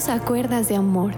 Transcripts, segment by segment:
Juntos a cuerdas de amor.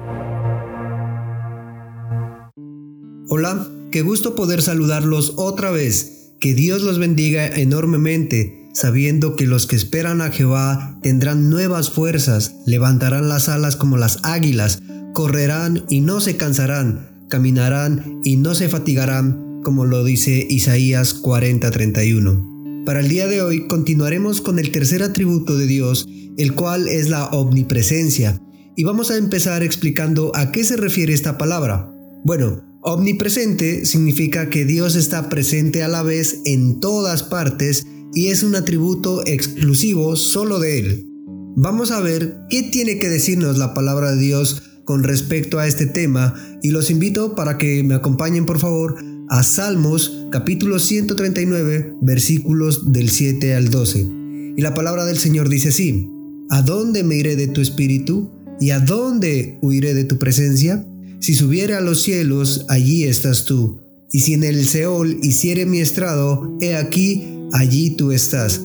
Hola, qué gusto poder saludarlos otra vez. Que Dios los bendiga enormemente, sabiendo que los que esperan a Jehová tendrán nuevas fuerzas, levantarán las alas como las águilas, correrán y no se cansarán, caminarán y no se fatigarán, como lo dice Isaías 40:31. Para el día de hoy continuaremos con el tercer atributo de Dios, el cual es la omnipresencia, y vamos a empezar explicando a qué se refiere esta palabra. Bueno, omnipresente significa que Dios está presente a la vez en todas partes y es un atributo exclusivo solo de Él. Vamos a ver qué tiene que decirnos la palabra de Dios con respecto a este tema y los invito para que me acompañen por favor a Salmos capítulo 139 versículos del 7 al 12. Y la palabra del Señor dice así, ¿A dónde me iré de tu espíritu? ¿Y a dónde huiré de tu presencia? Si subiere a los cielos, allí estás tú. Y si en el Seol hiciere mi estrado, he aquí, allí tú estás.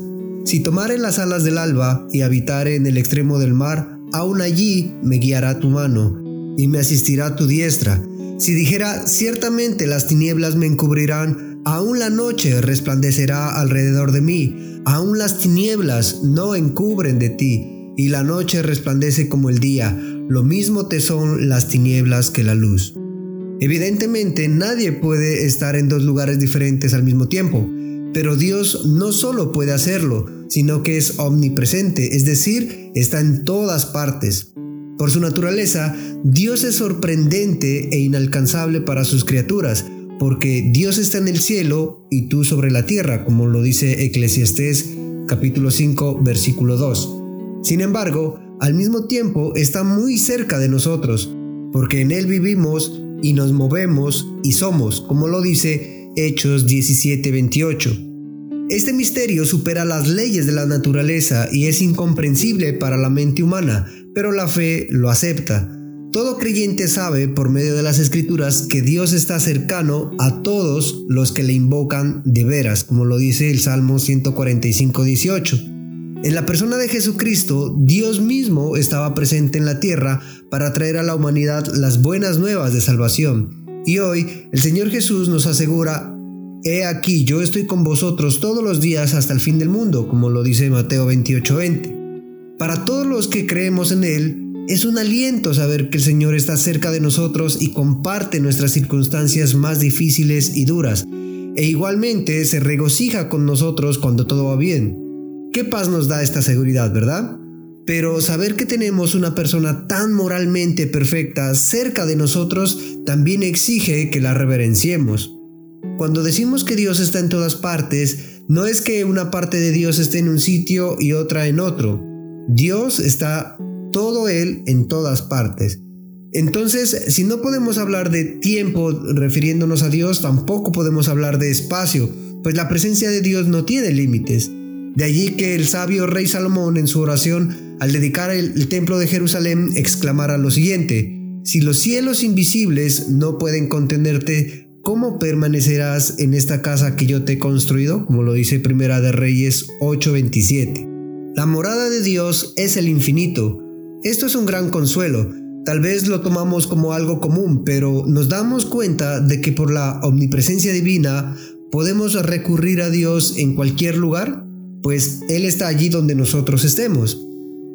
Si tomare las alas del alba y habitare en el extremo del mar, aún allí me guiará tu mano, y me asistirá tu diestra si dijera, ciertamente las tinieblas me encubrirán, aún la noche resplandecerá alrededor de mí, aún las tinieblas no encubren de ti, y la noche resplandece como el día, lo mismo te son las tinieblas que la luz. Evidentemente nadie puede estar en dos lugares diferentes al mismo tiempo, pero Dios no solo puede hacerlo, sino que es omnipresente, es decir, está en todas partes. Por su naturaleza, Dios es sorprendente e inalcanzable para sus criaturas, porque Dios está en el cielo y tú sobre la tierra, como lo dice Eclesiastés capítulo 5 versículo 2. Sin embargo, al mismo tiempo está muy cerca de nosotros, porque en Él vivimos y nos movemos y somos, como lo dice Hechos 17:28. Este misterio supera las leyes de la naturaleza y es incomprensible para la mente humana, pero la fe lo acepta. Todo creyente sabe por medio de las escrituras que Dios está cercano a todos los que le invocan de veras, como lo dice el Salmo 145, 18. En la persona de Jesucristo, Dios mismo estaba presente en la tierra para traer a la humanidad las buenas nuevas de salvación. Y hoy el Señor Jesús nos asegura He aquí, yo estoy con vosotros todos los días hasta el fin del mundo, como lo dice Mateo 28:20. Para todos los que creemos en Él, es un aliento saber que el Señor está cerca de nosotros y comparte nuestras circunstancias más difíciles y duras, e igualmente se regocija con nosotros cuando todo va bien. ¿Qué paz nos da esta seguridad, verdad? Pero saber que tenemos una persona tan moralmente perfecta cerca de nosotros también exige que la reverenciemos. Cuando decimos que Dios está en todas partes, no es que una parte de Dios esté en un sitio y otra en otro. Dios está todo Él en todas partes. Entonces, si no podemos hablar de tiempo refiriéndonos a Dios, tampoco podemos hablar de espacio, pues la presencia de Dios no tiene límites. De allí que el sabio rey Salomón en su oración, al dedicar el, templo de Jerusalén, exclamara lo siguiente, si los cielos invisibles no pueden contenerte, ¿Cómo permanecerás en esta casa que yo te he construido? Como lo dice Primera de Reyes 8:27. La morada de Dios es el infinito. Esto es un gran consuelo. Tal vez lo tomamos como algo común, pero nos damos cuenta de que por la omnipresencia divina podemos recurrir a Dios en cualquier lugar, pues Él está allí donde nosotros estemos.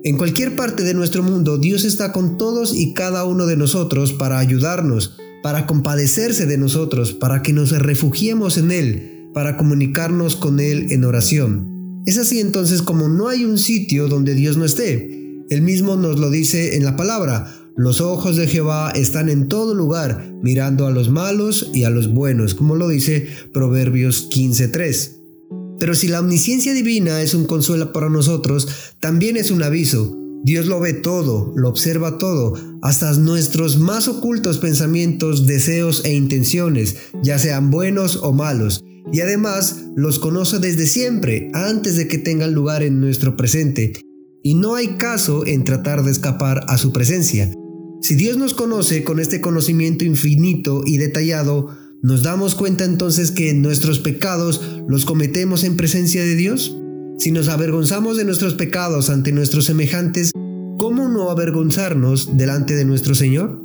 En cualquier parte de nuestro mundo, Dios está con todos y cada uno de nosotros para ayudarnos, para compadecerse de nosotros, para que nos refugiemos en Él, para comunicarnos con Él en oración. Es así entonces como no hay un sitio donde Dios no esté. Él mismo nos lo dice en la palabra, los ojos de Jehová están en todo lugar, mirando a los malos y a los buenos, como lo dice Proverbios 15.3. Pero si la omnisciencia divina es un consuelo para nosotros, también es un aviso, Dios lo ve todo, lo observa todo, hasta nuestros más ocultos pensamientos, deseos e intenciones, ya sean buenos o malos, y además los conoce desde siempre, antes de que tengan lugar en nuestro presente, y no hay caso en tratar de escapar a su presencia. Si Dios nos conoce con este conocimiento infinito y detallado, ¿nos damos cuenta entonces que nuestros pecados los cometemos en presencia de Dios? Si nos avergonzamos de nuestros pecados ante nuestros semejantes, ¿cómo no avergonzarnos delante de nuestro Señor?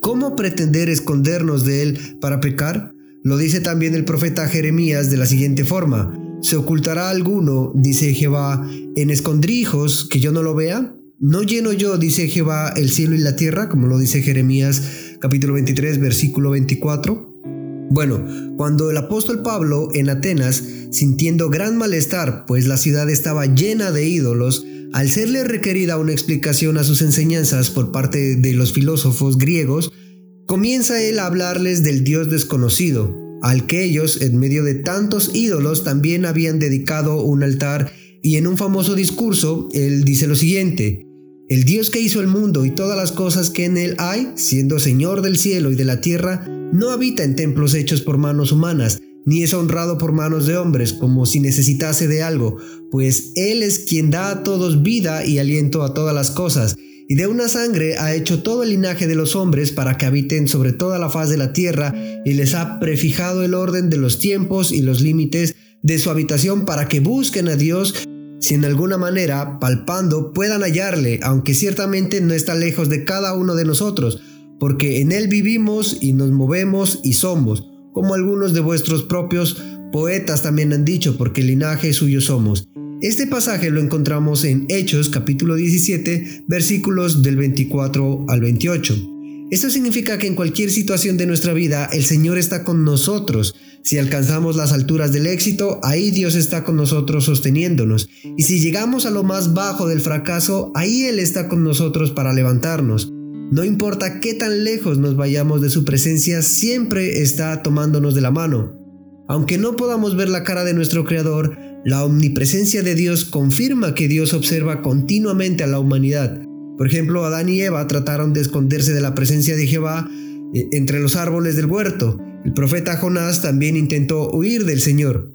¿Cómo pretender escondernos de Él para pecar? Lo dice también el profeta Jeremías de la siguiente forma. ¿Se ocultará alguno, dice Jehová, en escondrijos que yo no lo vea? ¿No lleno yo, dice Jehová, el cielo y la tierra, como lo dice Jeremías capítulo 23, versículo 24? Bueno, cuando el apóstol Pablo en Atenas, sintiendo gran malestar, pues la ciudad estaba llena de ídolos, al serle requerida una explicación a sus enseñanzas por parte de los filósofos griegos, comienza él a hablarles del Dios desconocido, al que ellos, en medio de tantos ídolos, también habían dedicado un altar, y en un famoso discurso, él dice lo siguiente, el Dios que hizo el mundo y todas las cosas que en él hay, siendo Señor del cielo y de la tierra, no habita en templos hechos por manos humanas, ni es honrado por manos de hombres, como si necesitase de algo, pues Él es quien da a todos vida y aliento a todas las cosas, y de una sangre ha hecho todo el linaje de los hombres para que habiten sobre toda la faz de la tierra, y les ha prefijado el orden de los tiempos y los límites de su habitación para que busquen a Dios si en alguna manera, palpando, puedan hallarle, aunque ciertamente no está lejos de cada uno de nosotros, porque en Él vivimos y nos movemos y somos, como algunos de vuestros propios poetas también han dicho, porque linaje suyo somos. Este pasaje lo encontramos en Hechos capítulo 17 versículos del 24 al 28. Esto significa que en cualquier situación de nuestra vida el Señor está con nosotros. Si alcanzamos las alturas del éxito, ahí Dios está con nosotros sosteniéndonos. Y si llegamos a lo más bajo del fracaso, ahí Él está con nosotros para levantarnos. No importa qué tan lejos nos vayamos de su presencia, siempre está tomándonos de la mano. Aunque no podamos ver la cara de nuestro Creador, la omnipresencia de Dios confirma que Dios observa continuamente a la humanidad. Por ejemplo, Adán y Eva trataron de esconderse de la presencia de Jehová eh, entre los árboles del huerto. El profeta Jonás también intentó huir del Señor.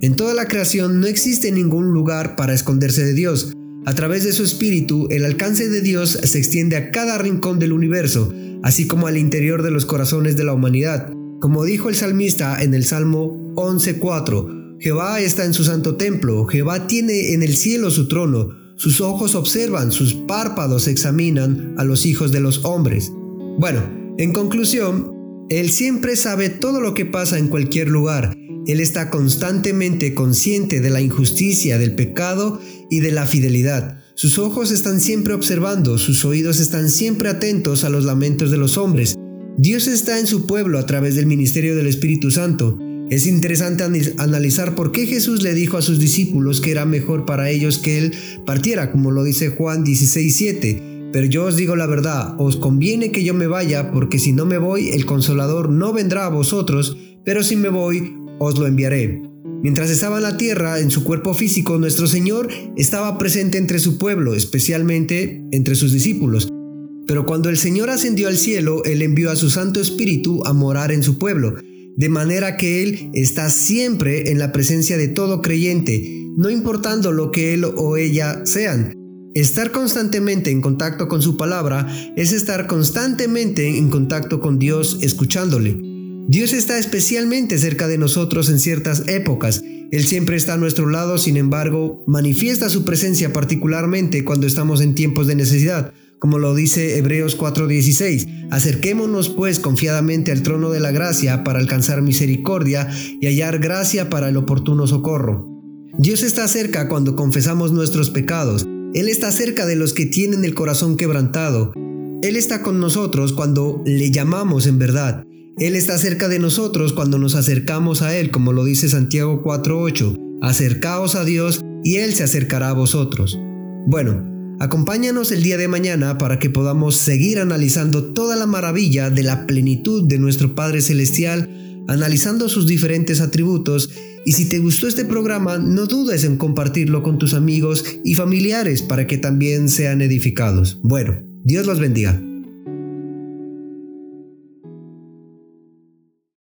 En toda la creación no existe ningún lugar para esconderse de Dios. A través de su espíritu, el alcance de Dios se extiende a cada rincón del universo, así como al interior de los corazones de la humanidad. Como dijo el salmista en el Salmo 11.4, Jehová está en su santo templo, Jehová tiene en el cielo su trono, sus ojos observan, sus párpados examinan a los hijos de los hombres. Bueno, en conclusión, Él siempre sabe todo lo que pasa en cualquier lugar él está constantemente consciente de la injusticia, del pecado y de la fidelidad. Sus ojos están siempre observando, sus oídos están siempre atentos a los lamentos de los hombres. Dios está en su pueblo a través del ministerio del Espíritu Santo. Es interesante analizar por qué Jesús le dijo a sus discípulos que era mejor para ellos que Él partiera, como lo dice Juan 16:7. Pero yo os digo la verdad, os conviene que yo me vaya, porque si no me voy, el consolador no vendrá a vosotros, pero si me voy, os lo enviaré. Mientras estaba en la tierra, en su cuerpo físico, nuestro Señor estaba presente entre su pueblo, especialmente entre sus discípulos. Pero cuando el Señor ascendió al cielo, Él envió a su Santo Espíritu a morar en su pueblo, de manera que Él está siempre en la presencia de todo creyente, no importando lo que Él o ella sean. Estar constantemente en contacto con su palabra es estar constantemente en contacto con Dios escuchándole. Dios está especialmente cerca de nosotros en ciertas épocas. Él siempre está a nuestro lado, sin embargo, manifiesta su presencia particularmente cuando estamos en tiempos de necesidad, como lo dice Hebreos 4:16. Acerquémonos pues confiadamente al trono de la gracia para alcanzar misericordia y hallar gracia para el oportuno socorro. Dios está cerca cuando confesamos nuestros pecados. Él está cerca de los que tienen el corazón quebrantado. Él está con nosotros cuando le llamamos en verdad. Él está cerca de nosotros cuando nos acercamos a Él, como lo dice Santiago 4.8. Acercaos a Dios y Él se acercará a vosotros. Bueno, acompáñanos el día de mañana para que podamos seguir analizando toda la maravilla de la plenitud de nuestro Padre Celestial, analizando sus diferentes atributos. Y si te gustó este programa, no dudes en compartirlo con tus amigos y familiares para que también sean edificados. Bueno, Dios los bendiga.